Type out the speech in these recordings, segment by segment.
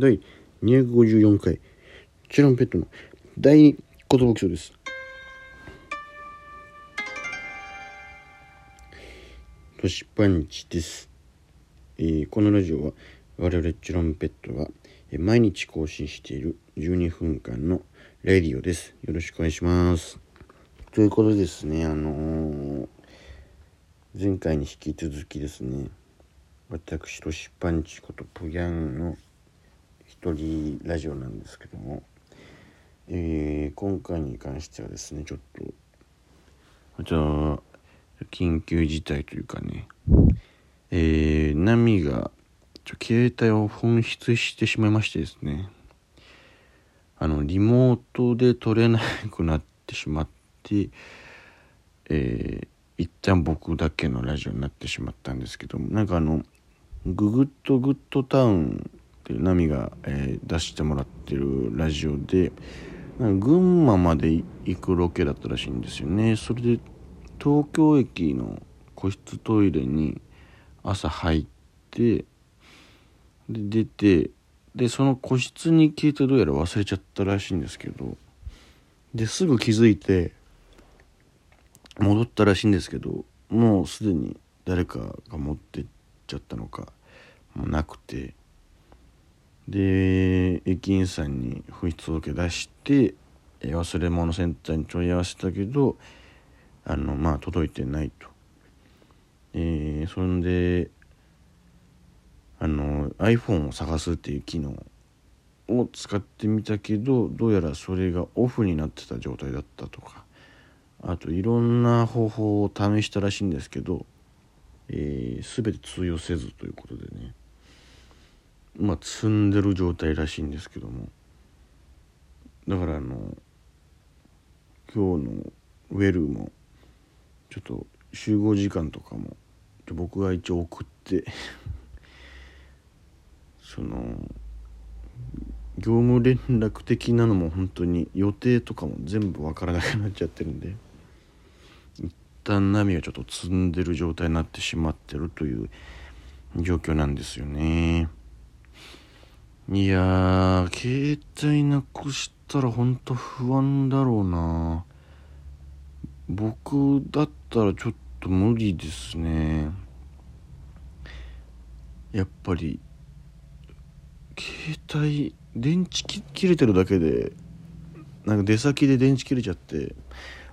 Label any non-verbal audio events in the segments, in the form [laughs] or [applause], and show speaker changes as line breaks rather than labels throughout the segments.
第254回チュランペットの第二言葉基礎です。トシパンチです、えーこのラジオは我々チュランペットが毎日更新している12分間のレディオです。よろしくお願いします。ということでですねあのー前回に引き続きですね私トシパンチことプギャンの一人ラジオなんですけども、えー今回に関してはですねちょっとじゃあ緊急事態というかねえー、ナミがちょ携帯を紛失してしまいましてですねあのリモートで撮れなくなってしまってえー一旦僕だけのラジオになってしまったんですけどもなんかあのググッドグッドタウンっていうナミが、えー出してもらってるラジオで群馬まで行くロケだったらしいんですよね。それで東京駅の個室トイレに朝入ってで出てでその個室に携帯どうやら忘れちゃったらしいんですけどですぐ気づいて戻ったらしいんですけどもうすでに誰かが持ってっちゃったのかもなくてで駅員さんに紛失届出して忘れ物センターに問い合わせたけどあのまあ届いてないと。えーそんであの iPhone を探すっていう機能を使ってみたけどどうやらそれがオフになってた状態だったとかあといろんな方法を試したらしいんですけど、えー全て通用せずということでねまあ積んでる状態らしいんですけども。だからあの今日のウェルもちょっと集合時間とかも僕が一応送って [laughs] その業務連絡的なのも本当に予定とかも全部わからなくなっちゃってるんで一旦波がちょっと積んでる状態になってしまってるという状況なんですよね。いやー携帯なくしたら本当不安だろうな。僕だったらちょっと無理ですね。やっぱり携帯電池切れてるだけでなんか出先で電池切れちゃって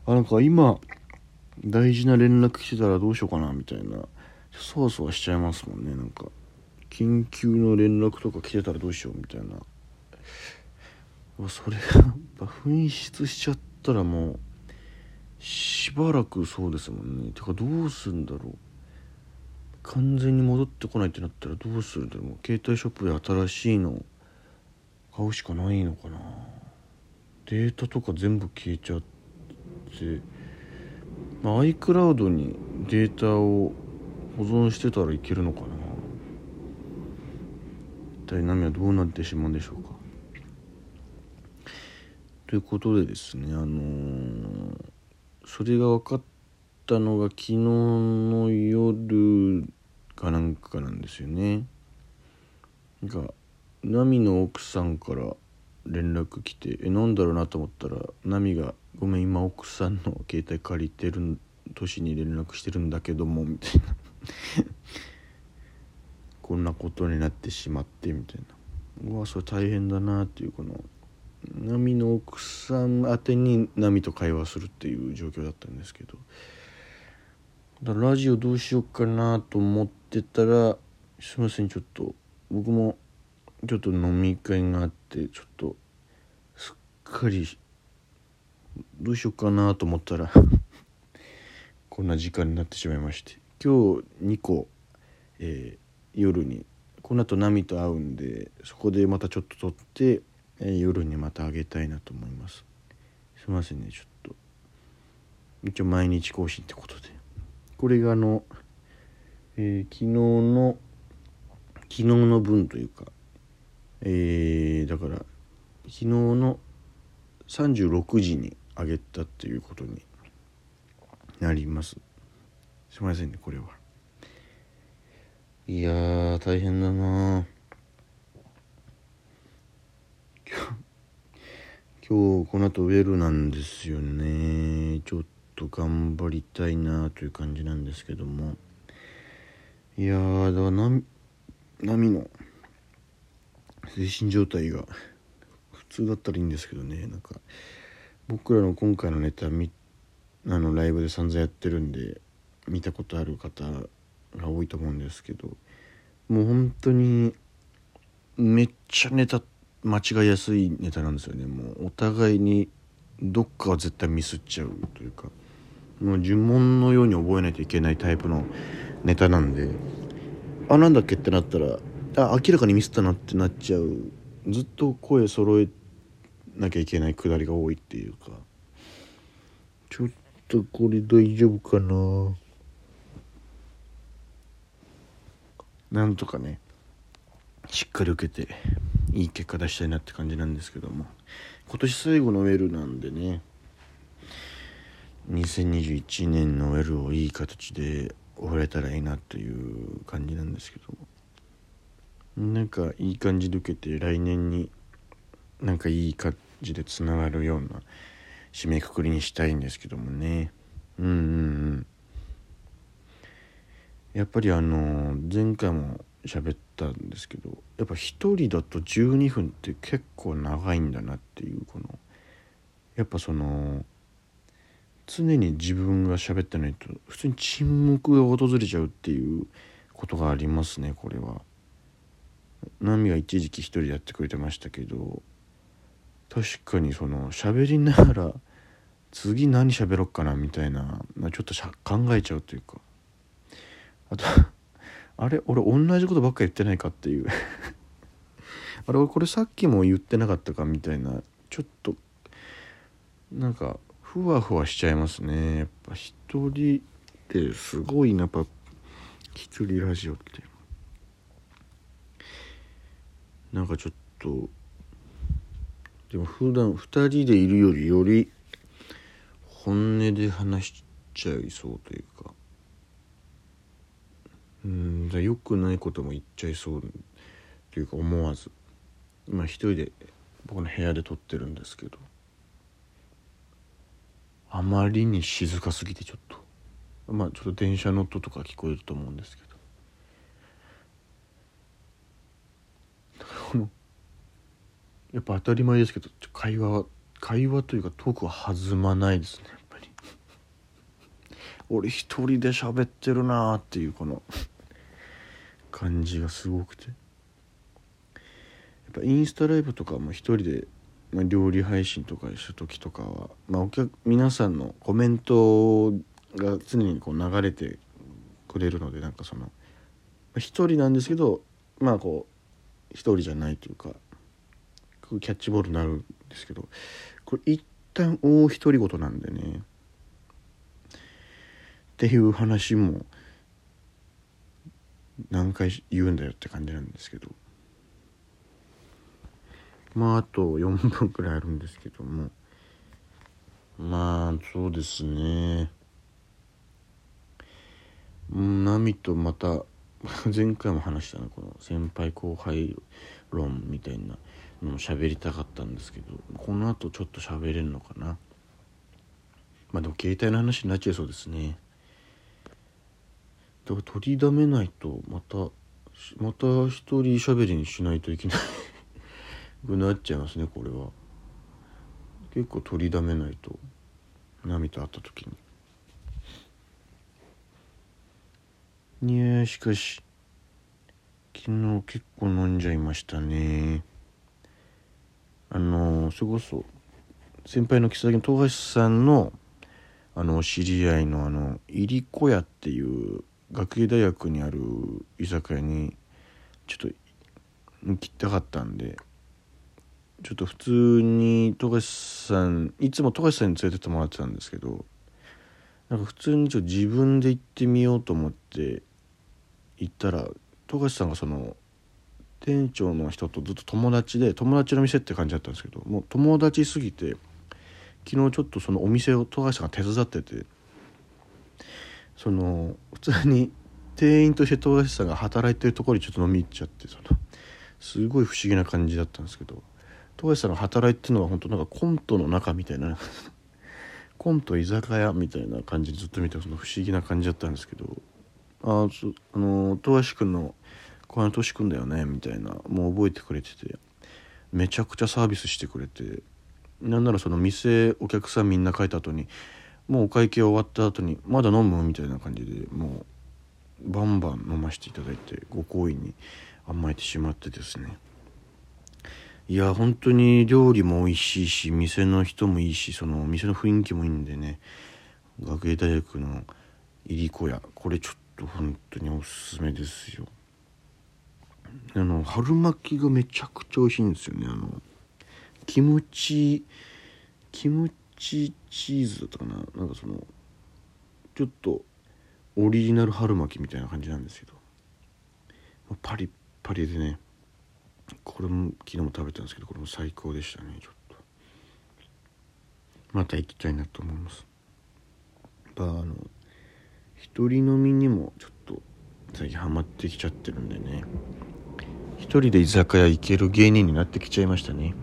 あなんか今大事な連絡来てたらどうしようかなみたいなそわそわしちゃいますもんねなんか。緊急の連絡とか来てたらどうしようみたいな。うわそれが紛失しちゃったらもうしばらくそうですもんね。てかどうすんだろう。完全に戻ってこないってなったらどうするんだろう携帯ショップで新しいの買うしかないのかな。データとか全部消えちゃって、まあ、iCloud にデータを保存してたらいけるのかな。体何はどうなってしまうんでしょうか？ということでですねあのーそれが分かったのが昨日の夜かなんかなんですよね。なんかナミの奥さんから連絡来てえなんだろうなと思ったらナミが「ごめん今奥さんの携帯借りてる年に連絡してるんだけども」みたいな。こんなことになってしまってみたいな。うわそれ大変だなっていうこのナミの奥さん宛てにナミと会話するっていう状況だったんですけど。だラジオどうしようかなと思ってたらすいませんちょっと僕もちょっと飲み会があってちょっとすっかりどうしようかなと思ったら [laughs] こんな時間になってしまいまして。今日2個、えー夜に。この後ナミと会うんでそこでまたちょっと撮って、え夜にまたあげたいなと思います。すいませんねちょっと。一応毎日更新ってことで。これがあの、えー昨日の昨日の分というかえーだから昨日の36時にあげたっていうことになります。すいませんねこれは。いやー大変だな。今日この後ウェルなんですよね。ちょっと頑張りたいなという感じなんですけども。いやーだから波波の精神状態が普通だったらいいんですけどね。なんか僕らの今回のネタみあのライブで散々やってるんで見たことある方が多いと思うんですけどもう本当にめっちゃネタ間違いやすいネタなんですよね。もうお互いにどっかは絶対ミスっちゃうというかもう呪文のように覚えないといけないタイプのネタなんであなんだっけってなったらあ明らかにミスったなってなっちゃう。ずっと声揃えなきゃいけないくだりが多いっていうかちょっとこれ大丈夫かな。なんとかねしっかり受けていい結果出したいなって感じなんですけども。今年最後のウェルなんでね2021年のウェルをいい形で終われたらいいなという感じなんですけども。なんかいい感じで受けて来年になんかいい感じでつながるような締めくくりにしたいんですけどもね。うんうん。やっぱりあの前回も喋ったんですけどやっぱ一人だと12分って結構長いんだなっていうこのやっぱその常に自分が喋ってないと普通に沈黙が訪れちゃうっていうことがありますねこれは。ナミは一時期一人でやってくれてましたけど確かにその喋りながら次何喋ろっかなみたいなちょっと考えちゃうというかあと [laughs] あれ俺同じことばっか言ってないかっていう。[laughs] あれ俺これさっきも言ってなかったかみたいな。ちょっとなんかふわふわしちゃいますね。やっぱ一人ってすごいなやっぱ一人ラジオって。なんかちょっとでも普段2人でいるよりより本音で話しちゃいそうというか。うん良くないことも言っちゃいそうというか思わず。今一人で僕の部屋で撮ってるんですけど。あまりに静かすぎてちょっと。まあちょっと電車の音とか聞こえると思うんですけど。こ [laughs] のやっぱ当たり前ですけど会話会話というかトークは弾まないですね。俺一人で喋ってるなーっていうこの感じがすごくて。やっぱインスタライブとかも一人で、まあ、料理配信とかした時とかは、まあ、お客皆さんのコメントが常にこう流れてくれるのでなんかその一人なんですけどまあこう一人じゃないというかキャッチボールになるんですけどこれ一旦大独り言なんでね。っていう話も何回言うんだよって感じなんですけど。まああと4分くらいあるんですけども。まあそうですね。波とまた前回も話したのこの先輩後輩論みたいなのも喋りたかったんですけどこのあとちょっと喋れるのかな。まあでも携帯の話になっちゃいそうですね。だから取りだめないとまたまた一人喋りにしないといけない。[laughs] くなっちゃいますねこれは。結構取りだめないと波と会った時に。いやしかし昨日結構飲んじゃいましたね。あのそれこそ先輩の木更木の富樫さんのあの知り合いのあの入り子屋っていう学芸大学にある居酒屋にちょっと行きたかったんでちょっと普通に富樫さんいつも富樫さんに連れてってもらってたんですけどなんか普通にちょっと自分で行ってみようと思って行ったら富樫さんがその店長の人とずっと友達で友達の店って感じだったんですけどもう友達すぎて昨日ちょっとそのお店を富樫さんが手伝っててその普通に店員として富樫さんが働いてるところにちょっと飲み行っちゃってそのすごい不思議な感じだったんですけど。東さんが働いてるのは本当なんかコントの中みたいな。[laughs] コント居酒屋みたいな感じでずっと見てその不思議な感じだったんですけど。あそあの東橋君の小林俊君だよねみたいな。もう覚えてくれてて。めちゃくちゃサービスしてくれて。なんならその店お客さんみんな帰った後にもうお会計終わった後にまだ飲むみたいな感じでもうバンバン飲ませていただいてご好意に甘えてしまってですね。いや本当に料理も美味しいし店の人もいいしその店の雰囲気もいいんでね。学芸大学の入り子屋これちょっと本当におすすめですよ。あの春巻きがめちゃくちゃ美味しいんですよね。あのキムチキムチチーズだったかな？なんかそのちょっとオリジナル春巻きみたいな感じなんですけど。パリッパリでね。これも昨日も食べたんですけどこれも最高でしたねちょっと。また行きたいなと思います。やっぱあの一人飲みにもちょっと最近ハマってきちゃってるんでね。一人で居酒屋行ける芸人になってきちゃいましたね。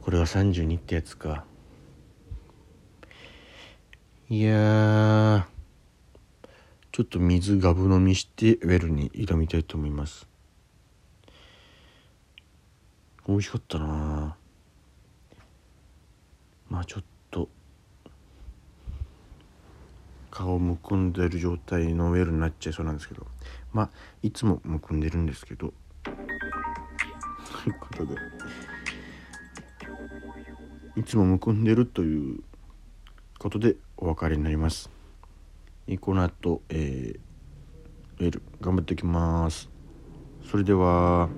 これは32ってやつか。いやちょっと水ガブ飲みしてウェルに挑みたいと思います。美味しかったなまあちょっと。顔むくんでる状態のウェルになっちゃいそうなんですけど。まあいつもむくんでるんですけど。ということで。いつもむくんでるということでお別れになります。この後、えー、ウェル頑張っていきます。それでは。